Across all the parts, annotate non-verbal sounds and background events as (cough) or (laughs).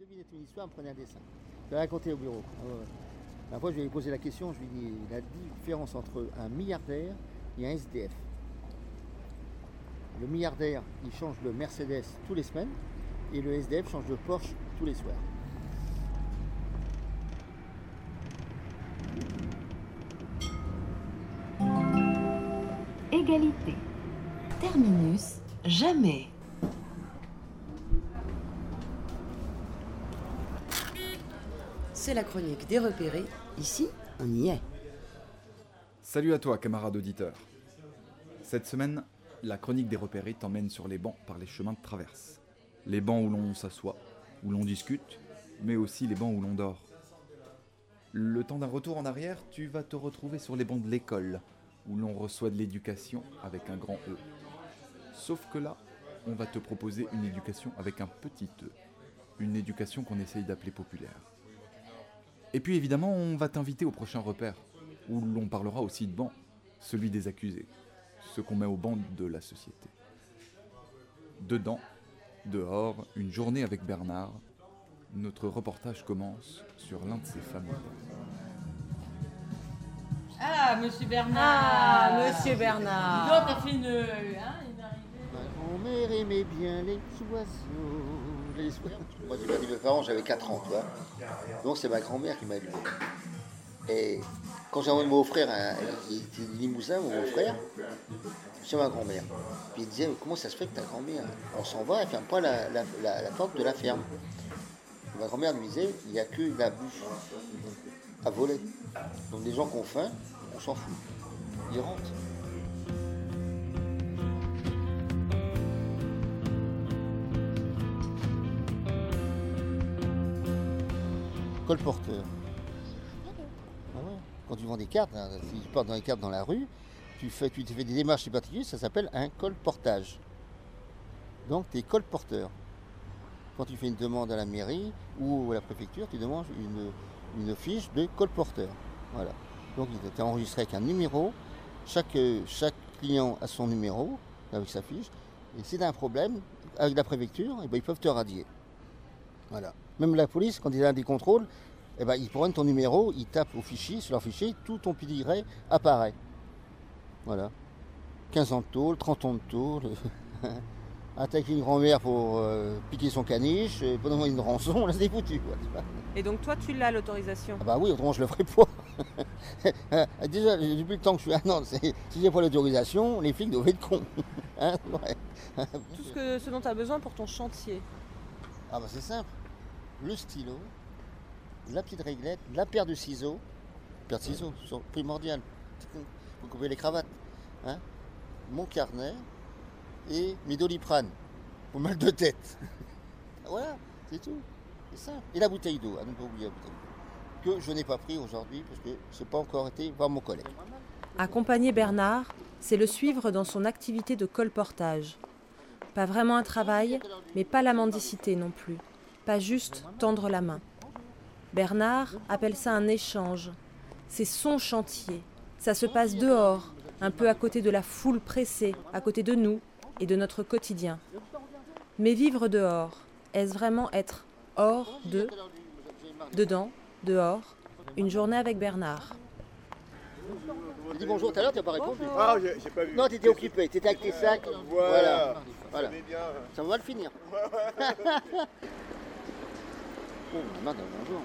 devinait une histoire, me prenait un dessin. Je l'ai raconté au bureau. Ah La fois, je lui ai posé la question, je lui ai dit la différence entre un milliardaire et un SDF. Le milliardaire, il change le Mercedes tous les semaines et le SDF change le Porsche tous les soirs. Égalité. Terminus, jamais. C'est la chronique des repérés. Ici, on y est. Salut à toi, camarade auditeur. Cette semaine, la chronique des repérés t'emmène sur les bancs par les chemins de traverse. Les bancs où l'on s'assoit, où l'on discute, mais aussi les bancs où l'on dort. Le temps d'un retour en arrière, tu vas te retrouver sur les bancs de l'école, où l'on reçoit de l'éducation avec un grand E. Sauf que là, on va te proposer une éducation avec un petit E. Une éducation qu'on essaye d'appeler populaire. Et puis évidemment, on va t'inviter au prochain repère, où l'on parlera aussi de banc, celui des accusés, ce qu'on met au banc de la société. Dedans, dehors, une journée avec Bernard, notre reportage commence sur l'un de ces fameux bancs. Ah, monsieur Bernard Ah, monsieur Bernard donc, t'as fait une... Hein, une arrivée Ma grand-mère aimait bien les oiseaux. Moi, j'ai perdu mes parents, j'avais 4 ans, tu vois. Donc, c'est ma grand-mère qui m'a élevé. Et quand j'ai envoyé mon beau-frère, hein, il était limousin, mon beau-frère, chez ma grand-mère. Puis il disait, comment ça se fait que ta grand-mère, on s'en va, elle ferme pas la- la porte de la ferme? Ma grand-mère lui disait, il n'y a que la bouffe à voler. Donc, les gens qui ont faim, on s'en fout. Ils rentrent. Colporteur. Ah. Quand tu vends des cartes, hein, si tu portes dans les cartes dans la rue, tu fais, te fais des démarches chez ça s'appelle un colportage. Donc tu es colporteur. Quand tu fais une demande à la mairie ou à la préfecture, tu demandes une, fiche de colporteur. Voilà. Donc il est enregistré avec un numéro. Chaque, chaque client a son numéro avec sa fiche. Et si tu as un problème avec la préfecture, eh ben, ils peuvent te radier. Voilà. Même la police, quand il a des contrôles, eh ben, ils prennent ton numéro, ils tapent au fichier, sur leur fichier, tout ton pédigré apparaît. Voilà. 15 ans de tôle, 30 ans de tôle. (laughs) Attaquer une grand-mère pour euh, piquer son caniche, pendant une rançon, (laughs) là c'est foutu. Quoi. (laughs) Et donc toi, tu l'as l'autorisation? Ah bah oui, autrement je le ferai pas. Déjà, depuis le temps que je suis un an, c'est- si j'ai pas l'autorisation, les flics doivent être cons. Hein, ouais. Tout ce, que, ce dont tu as besoin pour ton chantier. Ah bah c'est simple. Le stylo, la petite réglette, la paire de ciseaux. Paire de ciseaux, c'est primordial. Vous coupez les cravates. Hein Mon carnet et mes doliprane pour mal de tête. (laughs) voilà, c'est tout. C'est simple. Et la bouteille d'eau, à ne pas oublier la bouteille d'eau. Que je n'ai pas pris aujourd'hui parce que je n'ai pas encore été voir mon collègue. Accompagner Bernard, c'est le suivre dans son activité de colportage. Pas vraiment un travail, mais pas la mendicité non plus. Pas juste tendre la main. Bernard appelle ça un échange. C'est son chantier. Ça se passe dehors, un peu à côté de la foule pressée, à côté de nous et de notre quotidien. Mais vivre dehors, est-ce vraiment être hors de, dedans, dehors, une journée avec Bernard? J'ai dit bonjour tout à l'heure, tu n'as pas répondu. Ah, j'ai j'ai pas vu. Non, tu étais occupé, tu étais avec tes sacs. Voilà. Ça va mal finir. (laughs) oh, madame, bonjour.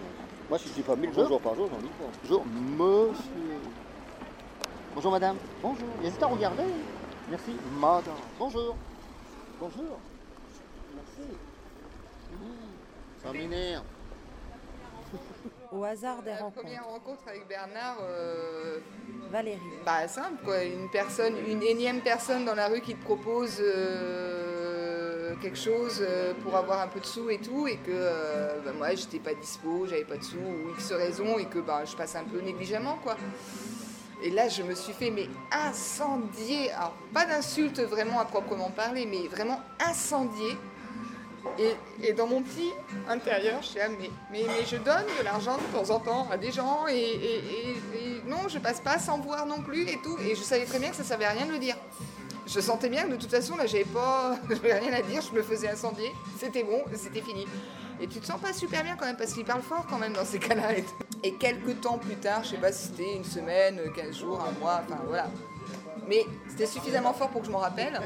Moi, si je dis pas mille bonjour par jour, j'en dis pas. Bonjour, monsieur. Bonjour, madame. Bonjour. Il y a juste à regarder. Merci. Madame. Bonjour. Bonjour. Merci. Mmh. Ça m'énerve. Au hasard des La rencontres. première rencontre avec Bernard, euh, Valérie. bah simple quoi, une personne, une énième personne dans la rue qui te propose euh, quelque chose euh, pour avoir un peu de sous et tout, et que euh, bah, moi j'étais pas dispo, j'avais pas de sous ou X raison, et que bah, je passe un peu négligemment quoi. Et là je me suis fait mais incendier, alors pas d'insulte vraiment à proprement parler, mais vraiment incendier. Et, et dans mon petit intérieur, je suis mais, mais, mais je donne de l'argent de temps en temps à des gens et, et- et- et non, je passe pas sans voir non plus et tout. Et je savais très bien que ça servait à rien de le dire. Je sentais bien que de toute façon, là, j'avais pas (laughs) rien à dire, je me faisais incendier. C'était bon, c'était fini. Et tu te sens pas super bien quand même, parce qu'il parle fort quand même dans ces cas-là. Et quelques temps plus tard, je sais pas si c'était une semaine, 15 jours, un mois, enfin voilà. Mais c'était suffisamment fort pour que je m'en rappelle.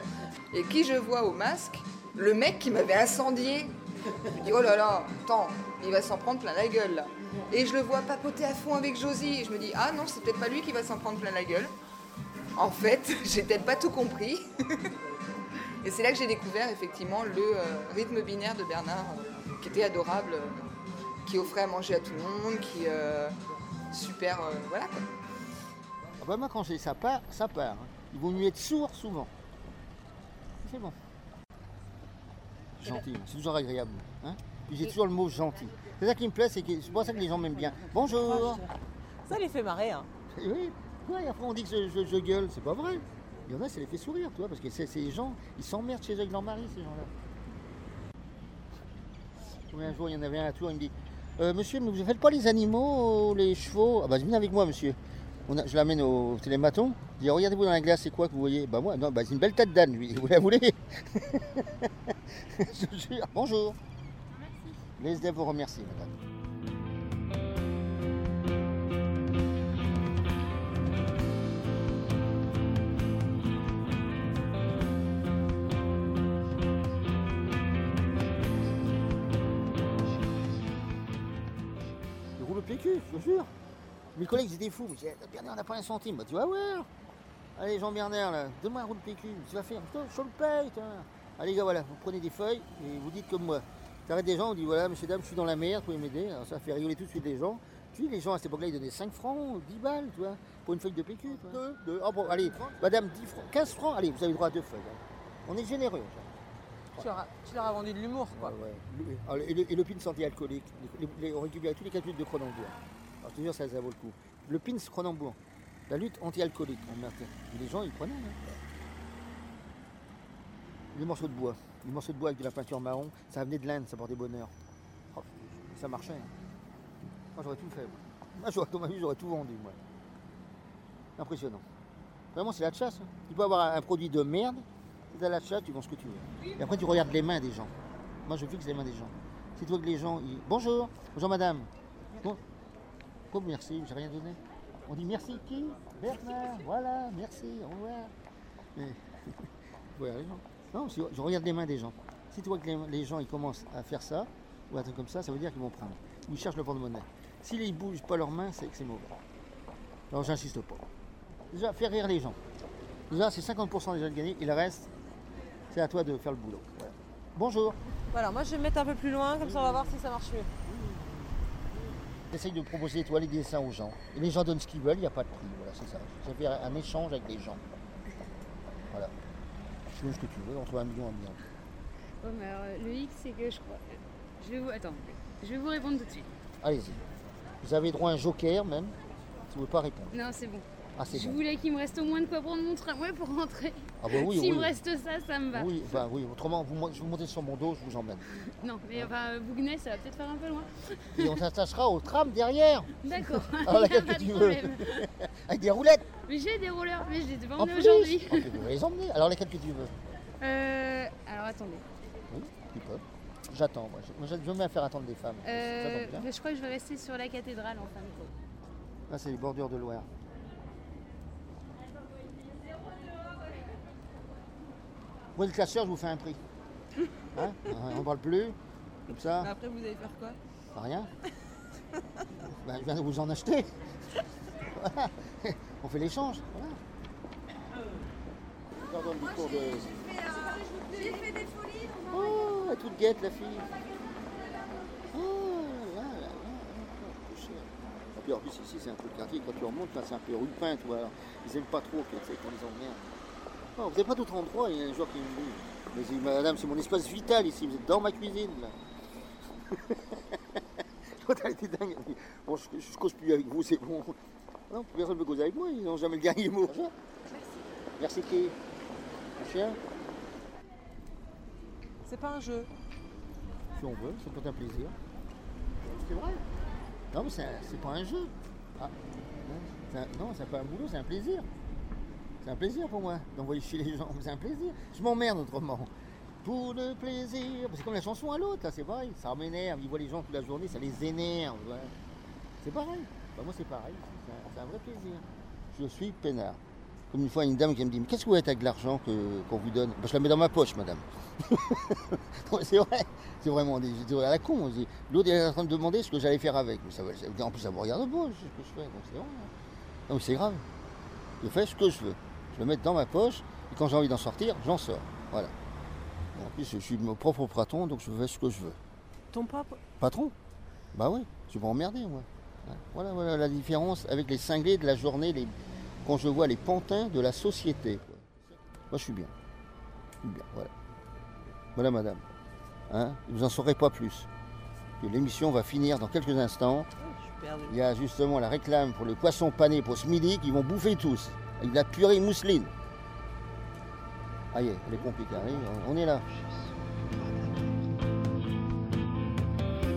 Et qui je vois au masque Le mec qui m'avait incendié. Je me dis, oh là là, attends, il va s'en prendre plein la gueule là. Et je le vois papoter à fond avec Josie. Et je me dis, ah non, c'est peut-être pas lui qui va s'en prendre plein la gueule. En fait, (laughs) j'ai peut-être pas tout compris. (laughs) Et c'est là que j'ai découvert effectivement le euh, rythme binaire de Bernard, euh, qui était adorable, euh, qui offrait à manger à tout le monde, qui euh, super, euh, voilà quoi. Ah bah, moi, quand j'ai ça part, ça part. hein. Il vaut mieux être sourd souvent. C'est bon. Gentil, c'est toujours agréable. Hein Puis j'ai toujours le mot gentil. C'est ça qui me plaît, c'est que c'est pour ça que les gens m'aiment bien. Bonjour Ça les fait marrer. Hein. Et Oui, ouais, après on dit que je, je- je gueule, c'est pas vrai. Il y en a, ça les fait sourire, tu vois, parce que c'est les gens, ils s'emmerdent chez eux avec leur mari, ces gens-là. Un jour, il y en avait un à Tours, il me dit Euh, Monsieur, mais vous ne faites pas les animaux, les chevaux? Ah bah, venez avec moi, monsieur. On a- je l'amène au télématon. Je dis Regardez-vous dans la glace, c'est quoi que vous voyez? Bah, moi, non, bah, c'est une belle tête d'âne, lui. (laughs) Vous la voulez? (laughs) Je jure. Bonjour. Les SDF vous remercie, madame. Te jure. Mes collègues ils étaient fous. Je disais, Bernard, on n'a pas un centime. Bah, tu vas voir. Allez, Jean Bernard, là, donne-moi un roule PQ. Tu vas faire. Je le paye. toi. Allez, gars, voilà, vous prenez des feuilles et vous dites comme moi. T'arrêtes des gens, on dit voilà, monsieur, dame, je suis dans la merde, vous pouvez m'aider. Alors ça fait rigoler tout de suite les gens. Tu sais, les gens à cette époque-là, ils donnaient 5 francs, 10 balles, tu vois, pour une feuille de PQ. tu vois. Deux, deux. Ah bon, allez, madame, 10 francs, 15 francs, allez, vous avez droit à deux feuilles. hein. On est généreux. Tu leur, as, tu leur as vendu de l'humour, quoi. Ouais, ouais. Le- alors, Et le, et le pin anti-alcoolique, les- les- on récupère tous les 4 litres de Cronenbourg. Alors, te jure, ça, vaut le coup. Le pins Cronenbourg, la lutte anti-alcoolique. Et les gens, ils prenaient. hein. Les morceaux de bois, les morceaux de bois avec de la peinture marron, ça venait de l'Inde, ça portait bonheur. Oh, ça marchait. hein. Moi, j'aurais tout fait. Moi, j'aurais, dans ma vie, j'aurais tout vendu, moi. Impressionnant. Vraiment, c'est la chasse. hein. Tu peux avoir un, produit de merde, c'est à la chasse, tu vends ce que tu veux. Et après, tu regardes les mains des gens. Moi, je fixe les mains des gens. Tu vois que les gens. Ils... Bonjour, bonjour madame. Bon. Merci, j'ai rien donné. On dit merci qui? Bernard, voilà, merci, au revoir. Mais-. (laughs) Non, je regarde les mains des gens. Si tu vois que les, gens ils commencent à faire ça, ou un truc comme ça, ça veut dire qu'ils vont prendre. Ils cherchent le porte-monnaie. S'ils ne bougent pas leurs mains, c'est que c'est mauvais. Alors j'insiste pas. Déjà, faire rire les gens. Déjà, c'est 50% déjà de gagner, et le reste, c'est à toi de faire le boulot. Bonjour. Voilà, moi je vais me mettre un peu plus loin, comme ça on va voir si ça marche mieux. J'essaye de proposer toi, les dessins aux gens. Et les gens donnent ce qu'ils veulent, il n'y a pas de prix. Voilà, c'est ça. Ça fait un échange avec les gens. Voilà. Tu veux ce que tu veux, entre un million et un million. Bon, mais alors, le X, c'est que je crois. Je vais vous. Attends, je vais vous répondre tout de suite. Allez-y. Vous avez droit à un joker même, si vous ne voulez pas répondre. Non, c'est bon. Ah, Je bon. voulais qu'il me reste au moins de quoi prendre mon tramway pour rentrer. Ah bah oui, S'il oui. me reste ça, ça me va. Oui, bah oui, autrement, vous, vous montez sur mon dos, je vous emmène. (laughs) Non, mais enfin, Bouguenais, ça va peut-être faire un peu loin. Et on s'attachera au tram derrière, D'accord. (laughs) (laughs) Laquelle pas que tu veux avec des roulettes. Mais j'ai des rollers, mais je les ai pas En emmenés aujourd'hui. Vous les emmener. Alors, lesquelles que tu veux? Euh. Alors attendez. Oui, tu peux. J'attends, moi. Je- Moi, je mets à faire attendre des femmes. Euh, bien. je crois que je vais rester sur la cathédrale en fin de compte. Là, c'est les bordures de Loire. Moi, le classeur, je vous fais un prix. (laughs) Hein On ne parle plus. Comme ça, Mais après vous allez faire quoi? Rien. Ben, je viens de vous en acheter. Voilà. (laughs) On fait l'échange. Voilà. De... J'ai fait des folies. Oh, elle est toute guette, la fille. Oh, là, là, là, là, couché. Et puis en plus, ici, c'est un peu le quartier. Quand tu remontes, là, c'est un peu rue Pin, tu vois. alors, ils aiment pas trop qu'on les emmerde. Vous n'êtes pas d'autre endroit, il y a un joueur qui me dit. Mais madame, c'est mon espace vital ici, vous êtes dans ma cuisine, là. (laughs) L'autre, elle était dingue. Elle dit, Bon, je, je cause plus avec vous, c'est bon. Non, personne ne veut causer avec moi, ils n'ont jamais le dernier mot. Merci. Merci qui? Un chien? C'est pas un jeu. Si on veut, ça peut être un plaisir. C'est vrai? Non, mais c'est c'est pas un jeu. Ah, c'est non, c'est pas un boulot, c'est un plaisir. C'est un plaisir pour moi d'envoyer chez les gens. C'est un plaisir. Je m'emmerde autrement. Pour le plaisir. C'est comme la chanson à l'autre, c'est pareil. Ça m'énerve. Ils voient les gens toute la journée, ça les énerve. C'est pareil. Moi, c'est pareil. C'est un, vrai plaisir. Je suis peinard. Comme une fois, une dame qui me dit Mais qu'est-ce que vous faites avec l'argent qu'on vous donne? Je la mets dans ma poche, madame. (laughs) C'est vrai. C'est vraiment des, des- à la con. L'autre, est en train de demander ce que j'allais faire avec. En plus, ça me regarde pas ce que je fais. Donc, c'est vrai. Non, mais c'est grave. Je fais ce que je veux. Je le mets dans ma poche. Et quand j'ai envie d'en sortir, j'en sors. Voilà. Et en plus, je suis mon propre patron, donc je fais ce que je veux. Ton propre. Patron? Bah oui, je vais m'emmerder, moi. Ouais. Voilà, voilà la différence avec les cinglés de la journée, les... quand je vois les pantins de la société. quoi. Moi, je suis bien. Je suis bien, voilà. Voilà, madame. Hein vous en saurez pas plus. L'émission va finir dans quelques instants. Il y a justement la réclame pour les poissons panés pour ce midi qu'ils vont bouffer tous. Avec de la purée mousseline. Est, elle est compliquée. hein, on est là. Les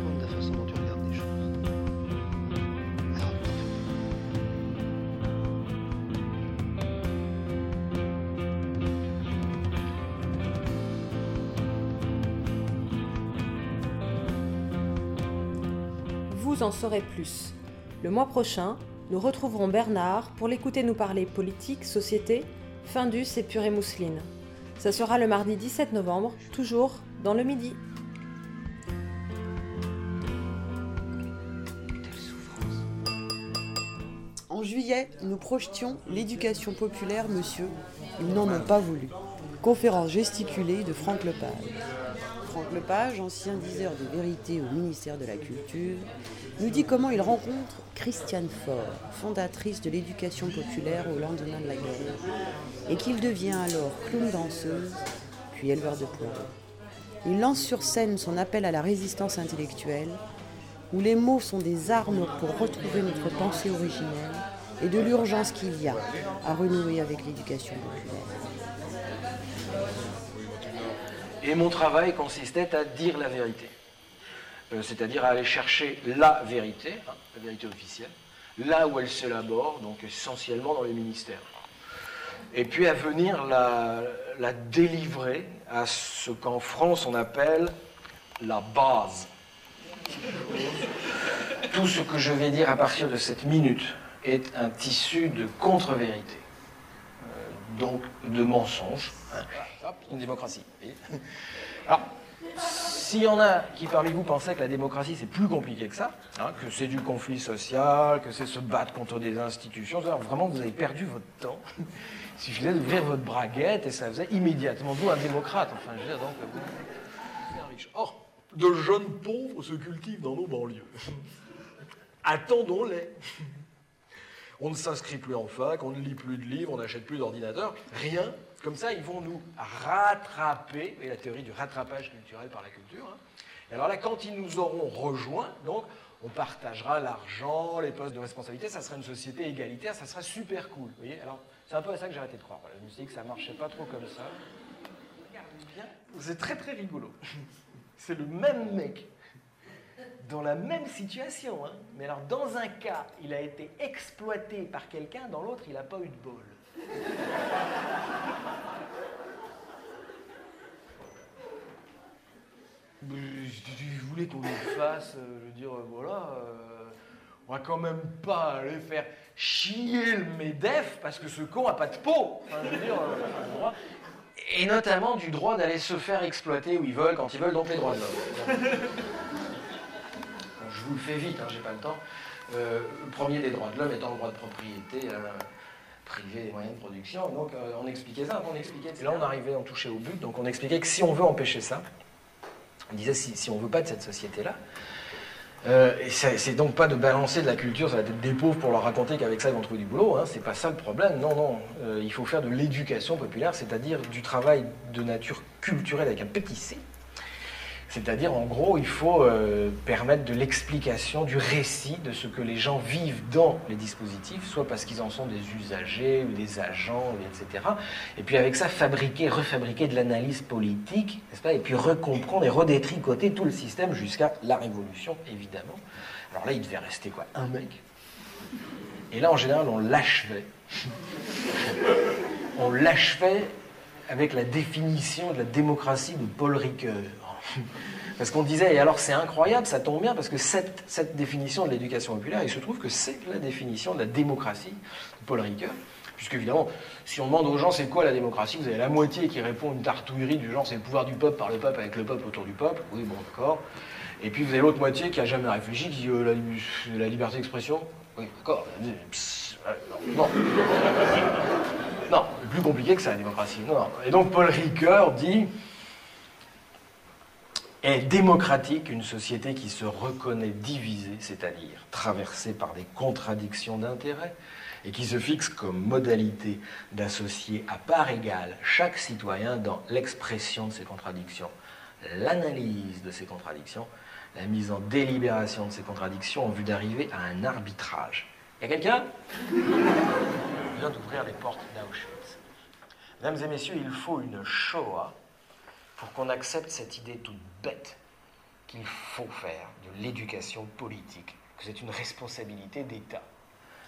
Vous en saurez plus. Le mois prochain, nous retrouverons Bernard pour l'écouter nous parler politique, société, Findus et purée mousseline. Ça sera le mardi 17 novembre, toujours dans le midi. En juillet, nous projetions l'éducation populaire, monsieur. Ils n'en ont pas voulu. Conférence gesticulée de Franck Lepage. Franck Lepage, ancien diseur de vérité au ministère de la Culture, nous dit comment il rencontre Christiane Faure, fondatrice de l'éducation populaire au lendemain de la guerre, et qu'il devient alors clown danseuse, puis éleveur de poids. Il lance sur scène son appel à la résistance intellectuelle, où les mots sont des armes pour retrouver notre pensée originelle et de l'urgence qu'il y a à renouer avec l'éducation populaire. Et mon travail consistait à dire la vérité. Euh, C'est-à-dire à aller chercher la vérité, hein, la vérité officielle, là où elle s'élabore, donc essentiellement dans les ministères. Et puis à venir la, délivrer à ce qu'en France on appelle la base. Tout ce que je vais dire à partir de cette minute est un tissu de contre-vérité, euh, donc de mensonges. hein. Hop, une démocratie. Alors, (laughs) s'il y en a qui parmi vous pensaient que la démocratie c'est plus compliqué que ça, hein, que c'est du conflit social, que c'est se battre contre des institutions, alors vraiment vous avez perdu votre temps. Il suffisait d'ouvrir votre braguette et ça faisait immédiatement vous un démocrate. Enfin, je veux dire, donc, vous- vous un riche. Or, de jeunes pauvres se cultivent dans nos banlieues. Attendons-les. On ne s'inscrit plus en fac, on ne lit plus de livres, on n'achète plus d'ordinateur, rien. Comme ça, ils vont nous rattraper, et la théorie du rattrapage culturel par la culture. hein. Et alors là, quand ils nous auront rejoints, donc, on partagera l'argent, les postes de responsabilité, ça sera une société égalitaire, ça sera super cool. Vous voyez Alors, c'est un peu à ça que j'ai arrêté de croire. Je me suis dit que ça marchait pas trop comme ça. C'est très très rigolo. (laughs) C'est le même mec dans la même situation. hein. Mais alors, dans un cas, il a été exploité par quelqu'un, dans l'autre, il n'a pas eu de bol. Je voulais qu'on le fasse, euh, je veux dire, euh, voilà, euh, on va quand même pas aller faire chier le MEDEF parce que ce con a pas de peau. Et notamment du droit d'aller se faire exploiter où ils veulent, quand ils veulent, donc les droits de l'homme. Je vous le fais vite, hein, j'ai pas le temps. Le premier des droits de l'homme étant le droit de propriété privé des moyens de production. Donc on expliquait ça, on expliquait. Et là on arrivait, on touchait au but, donc on expliquait que si on veut empêcher ça, on disait si, on veut pas de cette société-là, euh, c'est donc pas de balancer de la culture sur la tête des pauvres pour leur raconter qu'avec ça ils vont trouver du boulot, hein, c'est pas ça le problème, non, non. Euh, il faut faire de l'éducation populaire, c'est-à-dire du travail de nature culturelle avec un petit c. C'est-à-dire, en gros, il faut euh, permettre de l'explication, du récit de ce que les gens vivent dans les dispositifs, soit parce qu'ils en sont des usagers ou des agents, etc. Et puis avec ça, fabriquer, refabriquer de l'analyse politique, n'est-ce pas? Et puis recomprendre et redétricoter tout le système jusqu'à la révolution, évidemment. Alors là, il devait rester quoi? Un mec. Et là, en général, on l'achevait. (laughs) on l'achevait avec la définition de la démocratie de Paul Ricoeur. Parce qu'on disait, et alors c'est incroyable, ça tombe bien, parce que cette, définition de l'éducation populaire, il se trouve que c'est la définition de la démocratie de Paul Ricoeur. Puisque évidemment, si on demande aux gens c'est quoi la démocratie, vous avez la moitié qui répond une tartouillerie du genre c'est le pouvoir du peuple par le peuple avec le peuple autour du peuple. Oui, bon, d'accord. Et puis vous avez l'autre moitié qui a jamais réfléchi, qui dit euh, la, li- la liberté d'expression. Oui, d'accord. Euh, non. Non, plus compliqué que ça, la démocratie. Non, non. Et donc Paul Ricoeur dit est démocratique une société qui se reconnaît divisée, c'est-à-dire traversée par des contradictions d'intérêts, et qui se fixe comme modalité d'associer à part égale chaque citoyen dans l'expression de ces contradictions, l'analyse de ces contradictions, la mise en délibération de ces contradictions en vue d'arriver à un arbitrage. Y a quelqu'un? Vient d'ouvrir les portes d'Auschwitz. Mesdames et messieurs, il faut une Shoah pour qu'on accepte cette idée toute bête qu'il faut faire de l'éducation politique, que c'est une responsabilité d'État.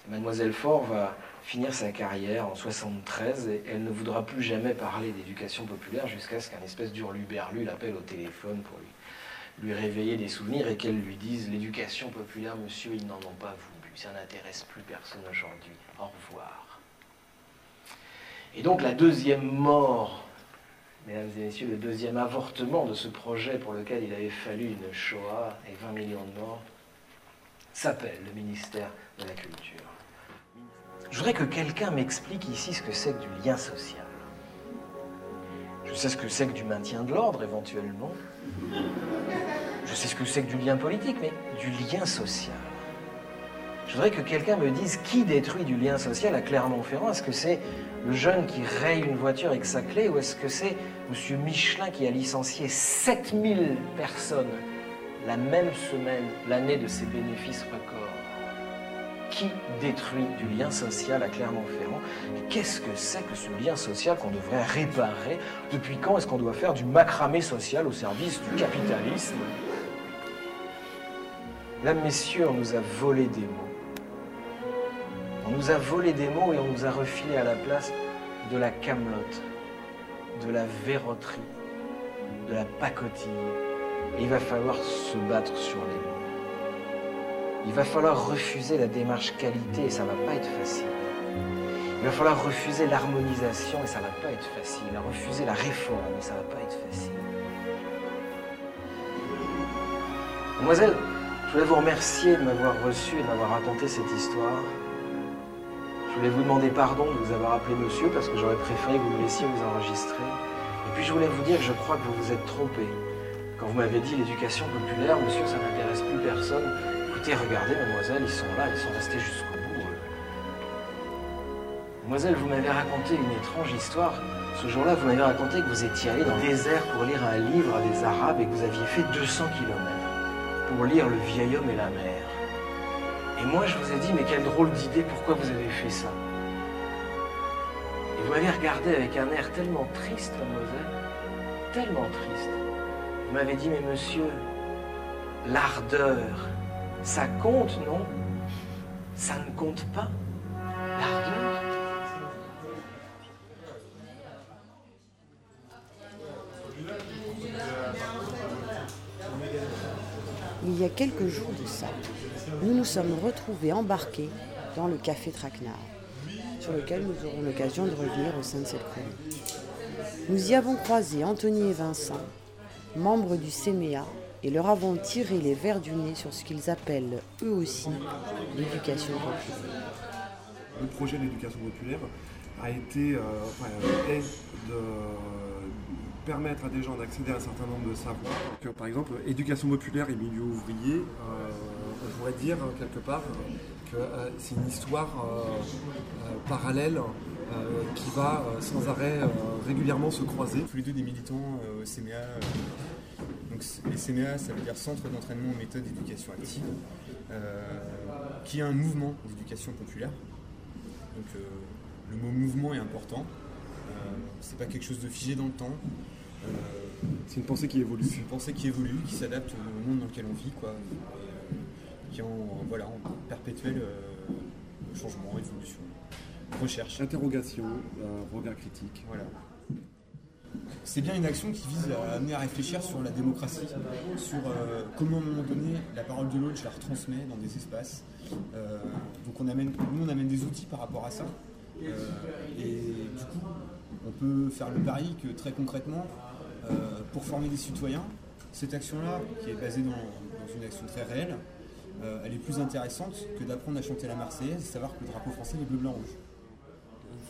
Mademoiselle Faure va finir sa carrière en 73 et elle ne voudra plus jamais parler d'éducation populaire jusqu'à ce qu'un espèce d'hurluberlu l'appelle au téléphone pour lui, lui réveiller des souvenirs et qu'elle lui dise L'éducation populaire, monsieur, ils n'en ont pas voulu, ça n'intéresse plus personne aujourd'hui. Au revoir. Et donc la deuxième mort Mesdames et messieurs, le deuxième avortement de ce projet pour lequel il avait fallu une Shoah et 20 millions de morts s'appelle le ministère de la Culture. Je voudrais que quelqu'un m'explique ici ce que c'est que du lien social. Je sais ce que c'est que du maintien de l'ordre éventuellement. Je sais ce que c'est que du lien politique, mais du lien social. Je voudrais que quelqu'un me dise qui détruit du lien social à Clermont-Ferrand. Est-ce que c'est le jeune qui raye une voiture avec sa clé ou est-ce que c'est M. Michelin qui a licencié 7000 personnes la même semaine, l'année de ses bénéfices records? Qui détruit du lien social à Clermont-Ferrand? Qu'est-ce que c'est que ce lien social qu'on devrait réparer? Depuis quand est-ce qu'on doit faire du macramé social au service du capitalisme? Mesdames, Messieurs, on nous a volé des mots. On nous a volé des mots et on nous a refilé à la place de la camelote, de la verroterie, de la pacotille. Et il va falloir se battre sur les mots. Il va falloir refuser la démarche qualité et ça va pas être facile. Il va falloir refuser l'harmonisation et ça va pas être facile. Refuser la réforme et ça va pas être facile. Mademoiselle, je voulais vous remercier de m'avoir reçu et de m'avoir raconté cette histoire. Je voulais vous demander pardon de vous avoir appelé monsieur parce que j'aurais préféré que vous me laissiez vous enregistrer. Et puis je voulais vous dire que je crois que vous vous êtes trompé. Quand vous m'avez dit l'éducation populaire, monsieur, ça n'intéresse plus personne. Écoutez, regardez, mademoiselle, ils sont là, ils sont restés jusqu'au bout. Mademoiselle, vous m'avez raconté une étrange histoire. Ce jour-là, vous m'avez raconté que vous étiez allé dans le désert pour lire un livre à des Arabes et que vous aviez fait 200 kilomètres pour lire Le vieil homme et la mer. Et moi, je vous ai dit, mais quelle drôle d'idée, pourquoi vous avez fait ça Et vous m'avez regardé avec un air tellement triste, mademoiselle, tellement triste. Vous m'avez dit, mais monsieur, l'ardeur, ça compte, non? Ça ne compte pas. L'ardeur a quelques jours de ça, nous nous sommes retrouvés embarqués dans le café Traquenard, sur lequel nous aurons l'occasion de revenir au sein de cette chronique. Nous y avons croisé Anthony et Vincent, membres du CMEA, et leur avons tiré les verres du nez sur ce qu'ils appellent eux aussi l'éducation populaire. Le projet de l'éducation populaire a été, euh, de permettre à des gens d'accéder à un certain nombre de savoirs. Que, par exemple, éducation populaire et milieu ouvrier, euh, on pourrait dire euh, quelque part que euh, c'est une histoire euh, euh, parallèle euh, qui va euh, sans arrêt euh, régulièrement se croiser. Tous les deux des militants euh, au CMA. euh, donc les CMA, ça veut dire Centre d'entraînement aux méthodes d'éducation active, euh, qui est un mouvement d'éducation populaire. Donc euh, le mot mouvement est important. Euh, c'est pas quelque chose de figé dans le temps. Euh, c'est une pensée qui évolue. C'est une pensée qui évolue, qui s'adapte au monde dans lequel on vit, quoi. Et, euh, qui est en, voilà, en perpétuel euh, changement, évolution. recherche. Interrogation, regard critique. Voilà. C'est bien une action qui vise à amener à réfléchir sur la démocratie, sur euh, comment à un moment donné la parole de l'autre, je la retransmets dans des espaces. Euh, donc on amène, nous on amène des outils par rapport à ça. Euh, et du coup, on peut faire le pari que très concrètement, pour former des citoyens, cette action-là, qui est basée dans, une action très réelle, euh, elle est plus intéressante que d'apprendre à chanter la Marseillaise savoir que le drapeau français est bleu, blanc, rouge.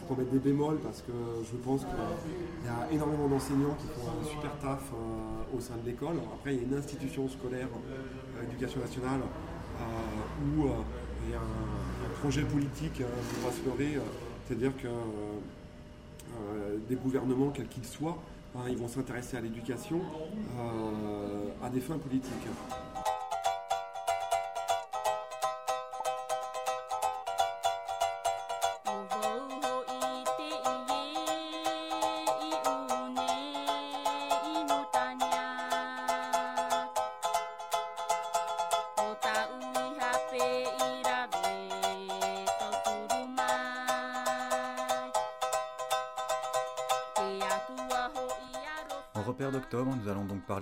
Il faut mette des bémols parce que je pense qu'il y a énormément d'enseignants qui font un super taf euh, au sein de l'école. Après, il y a une institution scolaire, euh, éducation nationale, euh, où euh, il y a un, projet politique euh, qui va se leurrer, euh, c'est-à-dire que euh, des gouvernements, quels qu'ils soient, hein, ils vont s'intéresser à l'éducation euh, à des fins politiques.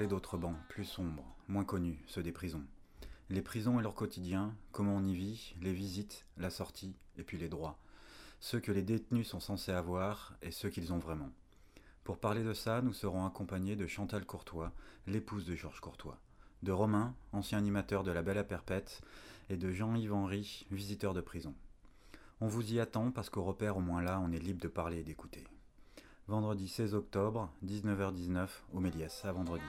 D'autres bancs, plus sombres, moins connus, ceux des prisons. Les prisons et leur quotidien, comment on y vit, les visites, la sortie, et puis les droits. Ceux que les détenus sont censés avoir et ceux qu'ils ont vraiment. Pour parler de ça, nous serons accompagnés de Chantal Courtois, l'épouse de Georges Courtois, de Romain, ancien animateur de La Belle à Perpète, et de Jean-Yves Henry, visiteur de prison. On vous y attend parce qu'au repère, au moins là, on est libre de parler et d'écouter. Vendredi 16 octobre, 19h19, au Méliès, à vendredi.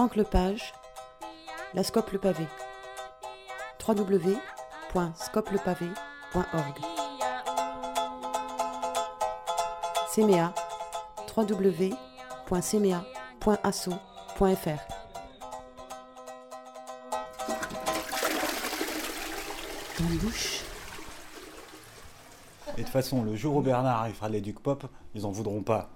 Franck Lepage, La Scope le Pavé. www.scopelepavé.org CMEA, www.cmea.asso.fr Dans bouche. Et de toute façon, le jour où Bernard il fera les Duc Pop, ils en voudront pas.